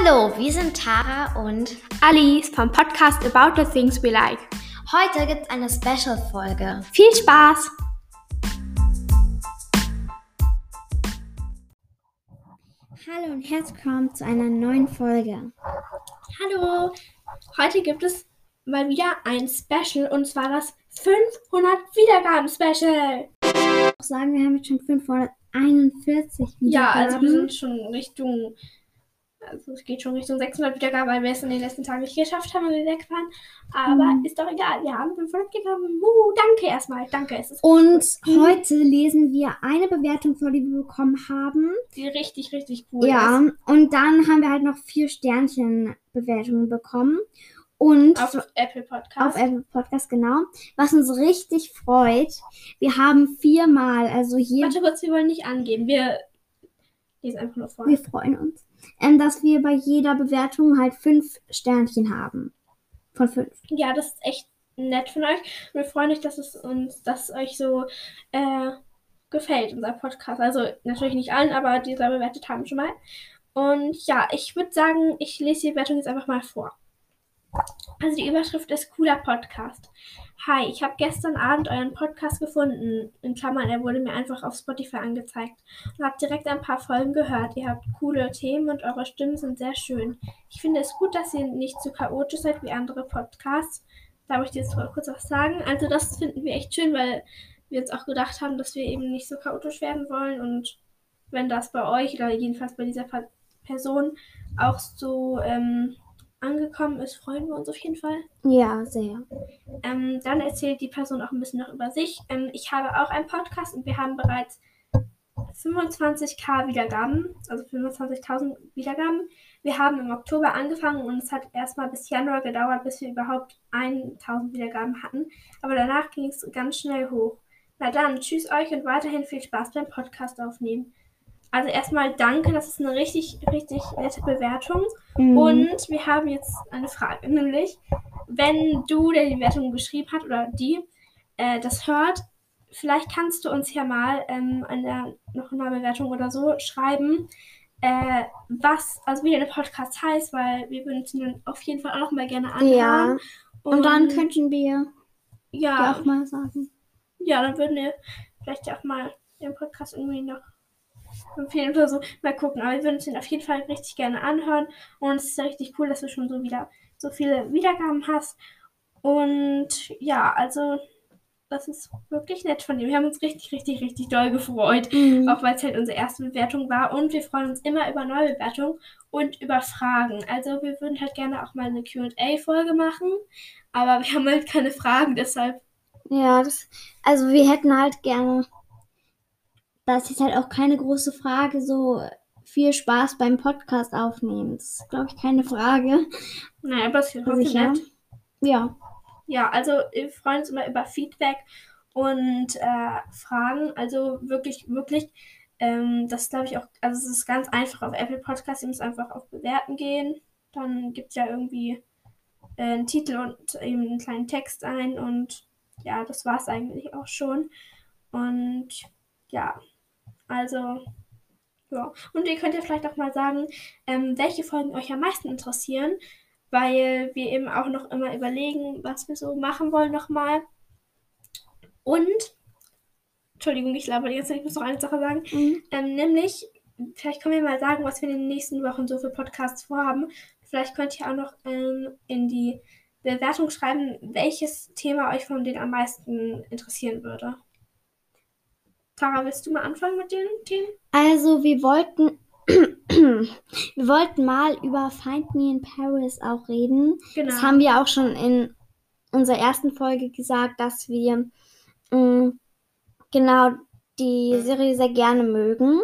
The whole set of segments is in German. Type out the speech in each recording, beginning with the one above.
Hallo, wir sind Tara und Alice vom Podcast About the Things We Like. heute gibt es eine Special-Folge. Viel Spaß! Hallo und herzlich willkommen zu einer neuen Folge. Hallo! Heute gibt es mal wieder ein Special und zwar das 500 Wiedergaben-Special. Ich sagen, wir haben jetzt schon 541 Wiedergaben. Ja, also wir sind schon Richtung, also es geht schon Richtung 600 Wiedergaben, weil wir es in den letzten Tagen nicht geschafft haben, weil wir weg waren. Aber Mhm. ist doch egal, wir haben 500 Wiedergaben. Uh, danke erstmal, danke. Es ist Und Mhm. heute lesen wir eine Bewertung vor, die wir bekommen haben. die richtig, richtig cool. ja, Ist. und dann haben wir halt noch vier Sternchen-Bewertungen bekommen. Und Auf Apple Podcast. auf Apple Podcast, genau. Was uns richtig freut, wir haben viermal, also hier, Warte kurz, wir wollen nicht angeben. Wir lesen einfach nur vor. wir freuen uns, ähm, dass wir bei jeder Bewertung halt fünf Sternchen haben. Von fünf. Ja, das ist echt nett von euch. Wir freuen uns, dass es uns, dass es euch so äh, gefällt, unser Podcast. Also natürlich nicht allen, aber die da bewertet haben schon mal. Und ja, ich würde sagen, ich lese die Bewertung jetzt einfach mal vor. Also die Überschrift ist cooler Podcast. Hi, ich habe gestern Abend euren Podcast gefunden. In Klammern, er wurde mir einfach auf Spotify angezeigt. Und habe direkt ein paar Folgen gehört. Ihr habt coole Themen und eure Stimmen sind sehr schön. Ich finde es gut, dass ihr nicht so chaotisch seid wie andere Podcasts. Darf ich dir jetzt kurz was sagen? Also das finden wir echt schön, weil wir uns auch gedacht haben, dass wir eben nicht so chaotisch werden wollen. Und wenn das bei euch oder jedenfalls bei dieser Person auch so ähm, angekommen ist, freuen wir uns auf jeden Fall. Ja, sehr. Ähm, dann erzählt die Person auch ein bisschen noch über sich. Ähm, ich habe auch einen Podcast und wir haben bereits 25k Wiedergaben, also 25.000 Wiedergaben. Wir haben im Oktober angefangen und es hat erstmal bis Januar gedauert, bis wir überhaupt 1000 Wiedergaben hatten. Aber danach ging es ganz schnell hoch. Na dann, tschüss euch und weiterhin viel Spaß beim Podcast aufnehmen. Also erstmal danke, das ist eine richtig, richtig nette Bewertung. Mhm. Und wir haben jetzt eine Frage, nämlich, wenn du, der die Bewertung geschrieben hat oder die, äh, das hört, vielleicht kannst du uns ja mal ähm, eine, noch eine Bewertung oder so schreiben, äh, was, also wie der Podcast heißt, weil wir würden es dann auf jeden Fall auch noch mal gerne anhören. ja. Und dann könnten wir ja auch mal sagen. ja, dann würden wir vielleicht ja auch mal den Podcast irgendwie noch empfehlen oder so. Mal gucken. Aber wir würden uns den auf jeden Fall richtig gerne anhören. Und es ist ja richtig cool, dass du schon so wieder so viele Wiedergaben hast. Und ja, also das ist wirklich nett von dir. Wir haben uns richtig, richtig, richtig doll gefreut. Mhm. Auch weil es halt unsere erste Bewertung war. Und wir freuen uns immer über neue Bewertungen und über Fragen. Also wir würden halt gerne auch mal eine QA-Folge machen. Aber wir haben halt keine Fragen, deshalb Ja, das, also wir hätten halt gerne, das ist halt auch keine große Frage, so viel Spaß beim Podcast aufnehmen. Das ist, glaube ich, keine Frage. Naja, aber es ist trotzdem Sicher. nett. Ja. Ja, also wir freuen uns immer über Feedback und äh, Fragen. Also wirklich, wirklich. Ähm, das glaube ich auch, also es ist ganz einfach auf Apple Podcasts. Ihr müsst einfach auf Bewerten gehen. Dann gibt es ja irgendwie äh, einen Titel und eben einen kleinen Text ein. Und ja, das war es eigentlich auch schon. Und ja, also ja. Und ihr könnt ja vielleicht auch mal sagen, ähm, welche Folgen euch am meisten interessieren weil wir eben auch noch immer überlegen, was wir so machen wollen nochmal. Und, Entschuldigung, ich laber die ganze Zeit, ich muss noch eine Sache sagen, Mhm. ähm, nämlich, vielleicht können wir mal sagen, was wir in den nächsten Wochen so für Podcasts vorhaben. Vielleicht könnt ihr auch noch ähm, in die Bewertung schreiben, welches Thema euch von denen am meisten interessieren würde. Tara, willst du mal anfangen mit den Themen? Also wir wollten, wir wollten mal über Find Me in Paris auch reden. Genau. Das haben wir auch schon in unserer ersten Folge gesagt, dass wir mh, genau die Serie sehr gerne mögen.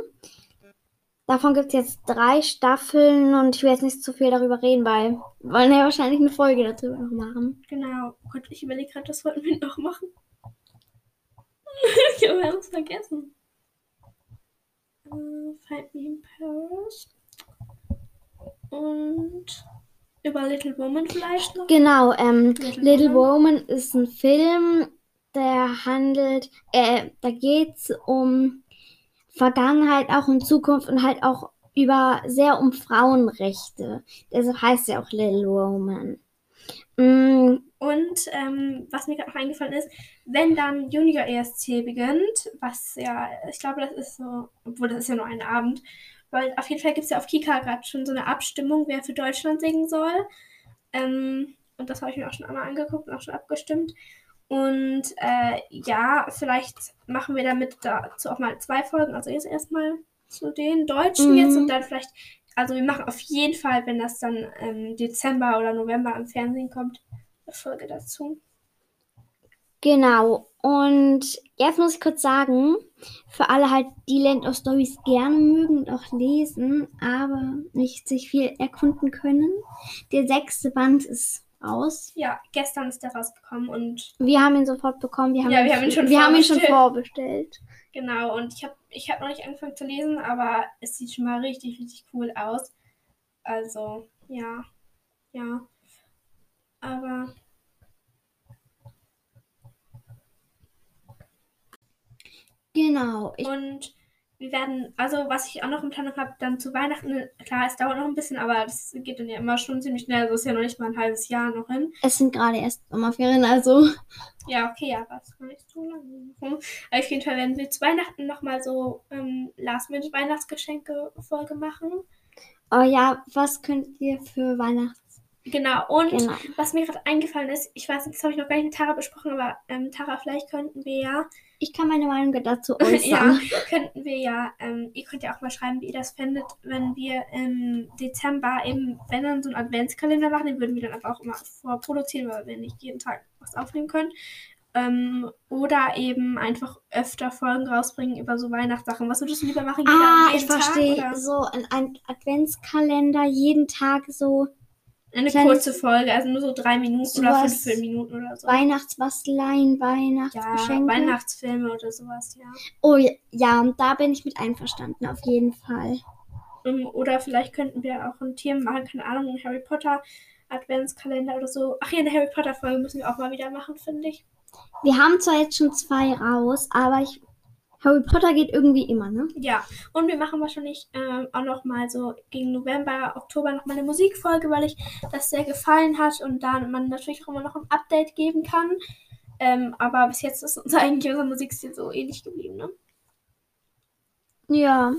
Davon gibt es jetzt drei Staffeln und ich will jetzt nicht zu viel darüber reden, weil wir wollen ja wahrscheinlich eine Folge darüber noch machen. Genau. Oh Gott, ich überlege gerade, das wollten wir noch machen. ich habe es vergessen. Äh, Find Me in Paris. Und über Little Woman vielleicht noch. Genau, ähm, Little Little Woman. Woman ist ein Film, der handelt, äh, da geht es um Vergangenheit, auch in Zukunft und halt auch über sehr um Frauenrechte. Deshalb heißt er auch Little Woman. Mm, Und ähm, was mir gerade noch eingefallen ist, wenn dann Junior ESC beginnt, was ja, ich glaube, das ist so, obwohl das ist ja nur ein Abend, weil auf jeden Fall gibt es ja auf Kika gerade schon so eine Abstimmung, wer für Deutschland singen soll. Ähm, und das habe ich mir auch schon einmal angeguckt und auch schon abgestimmt. Und äh, ja, vielleicht machen wir damit dazu auch mal zwei Folgen. Also jetzt erstmal zu den Deutschen Mhm. jetzt und dann vielleicht, also wir machen auf jeden Fall, wenn das dann im Dezember oder November im Fernsehen kommt, eine Folge dazu. Genau. Und jetzt muss ich kurz sagen, für alle halt, die Land of Stories gerne mögen und auch lesen, aber nicht sich viel erkunden können. Der sechste Band ist raus. Ja, gestern ist der rausgekommen und Wir haben ihn sofort bekommen. Wir haben, Ja, wir haben ihn schon wir haben ihn schon vorbestellt. Genau, und ich habe ich hab noch nicht angefangen zu lesen, aber es sieht schon mal richtig, richtig cool aus. Also, ja, ja. Aber Genau. Ich, Und wir werden, also was ich auch noch im Planung habe, dann zu Weihnachten, klar, es dauert noch ein bisschen, aber das geht dann ja immer schon ziemlich schnell. Also ist ja noch nicht mal ein halbes Jahr noch hin. es sind gerade erst Sommerferien, also Ja, okay, es ist noch nicht so lange. rum. Aber auf jeden Fall werden wir zu Weihnachten nochmal so ähm, Last-Minute-Weihnachtsgeschenke-Folge machen. oh ja, was könnt ihr für Weihnachts... Genau, und Genau. was mir gerade eingefallen ist, ich weiß nicht, das habe ich noch gar nicht mit Tara besprochen, aber ähm, Tara, vielleicht könnten wir ja Ich kann meine Meinung dazu ja, äußern. könnten wir ja, ähm, ihr könnt ja auch mal schreiben, wie ihr das fändet, wenn wir im Dezember eben, wenn dann so einen Adventskalender machen, den würden wir dann aber auch immer vorproduzieren, weil wir nicht jeden Tag was aufnehmen können. Ähm, oder eben einfach öfter Folgen rausbringen über so Weihnachtssachen. Was würdest du lieber machen? Ah, ich verstehe. So ein Adventskalender, jeden Tag so Eine kurze Folge, also nur so drei Minuten oder fünf Minuten oder so. Weihnachtsbasteleien, ja, Weihnachtsgeschenke. Weihnachtsfilme oder sowas, ja. oh ja, ja, und da bin ich mit einverstanden, auf jeden Fall. Ähm, Oder vielleicht könnten wir auch ein Thema machen, keine Ahnung, einen Harry Potter Adventskalender oder so. Ach ja, eine Harry Potter Folge müssen wir auch mal wieder machen, finde ich. Wir haben zwar jetzt schon zwei raus, aber ich, Harry Potter geht irgendwie immer, ne? Ja, und wir machen wahrscheinlich ähm, auch noch mal so gegen November, Oktober noch mal eine Musikfolge, weil ich das sehr gefallen hat und da man natürlich auch immer noch ein Update geben kann. Ähm, aber bis jetzt ist uns eigentlich unser Musikstil so ähnlich geblieben, ne? Ja.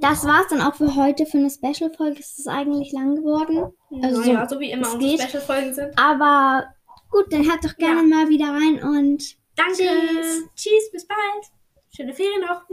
Das war's dann auch für heute für eine Special-Folge. Es ist eigentlich lang geworden. Also naja, so wie immer es unsere. Special-Folgen sind. Aber gut, dann hört doch gerne Ja. mal wieder rein und Danke. Tschüss. Tschüss, bis bald. Schöne Ferien noch.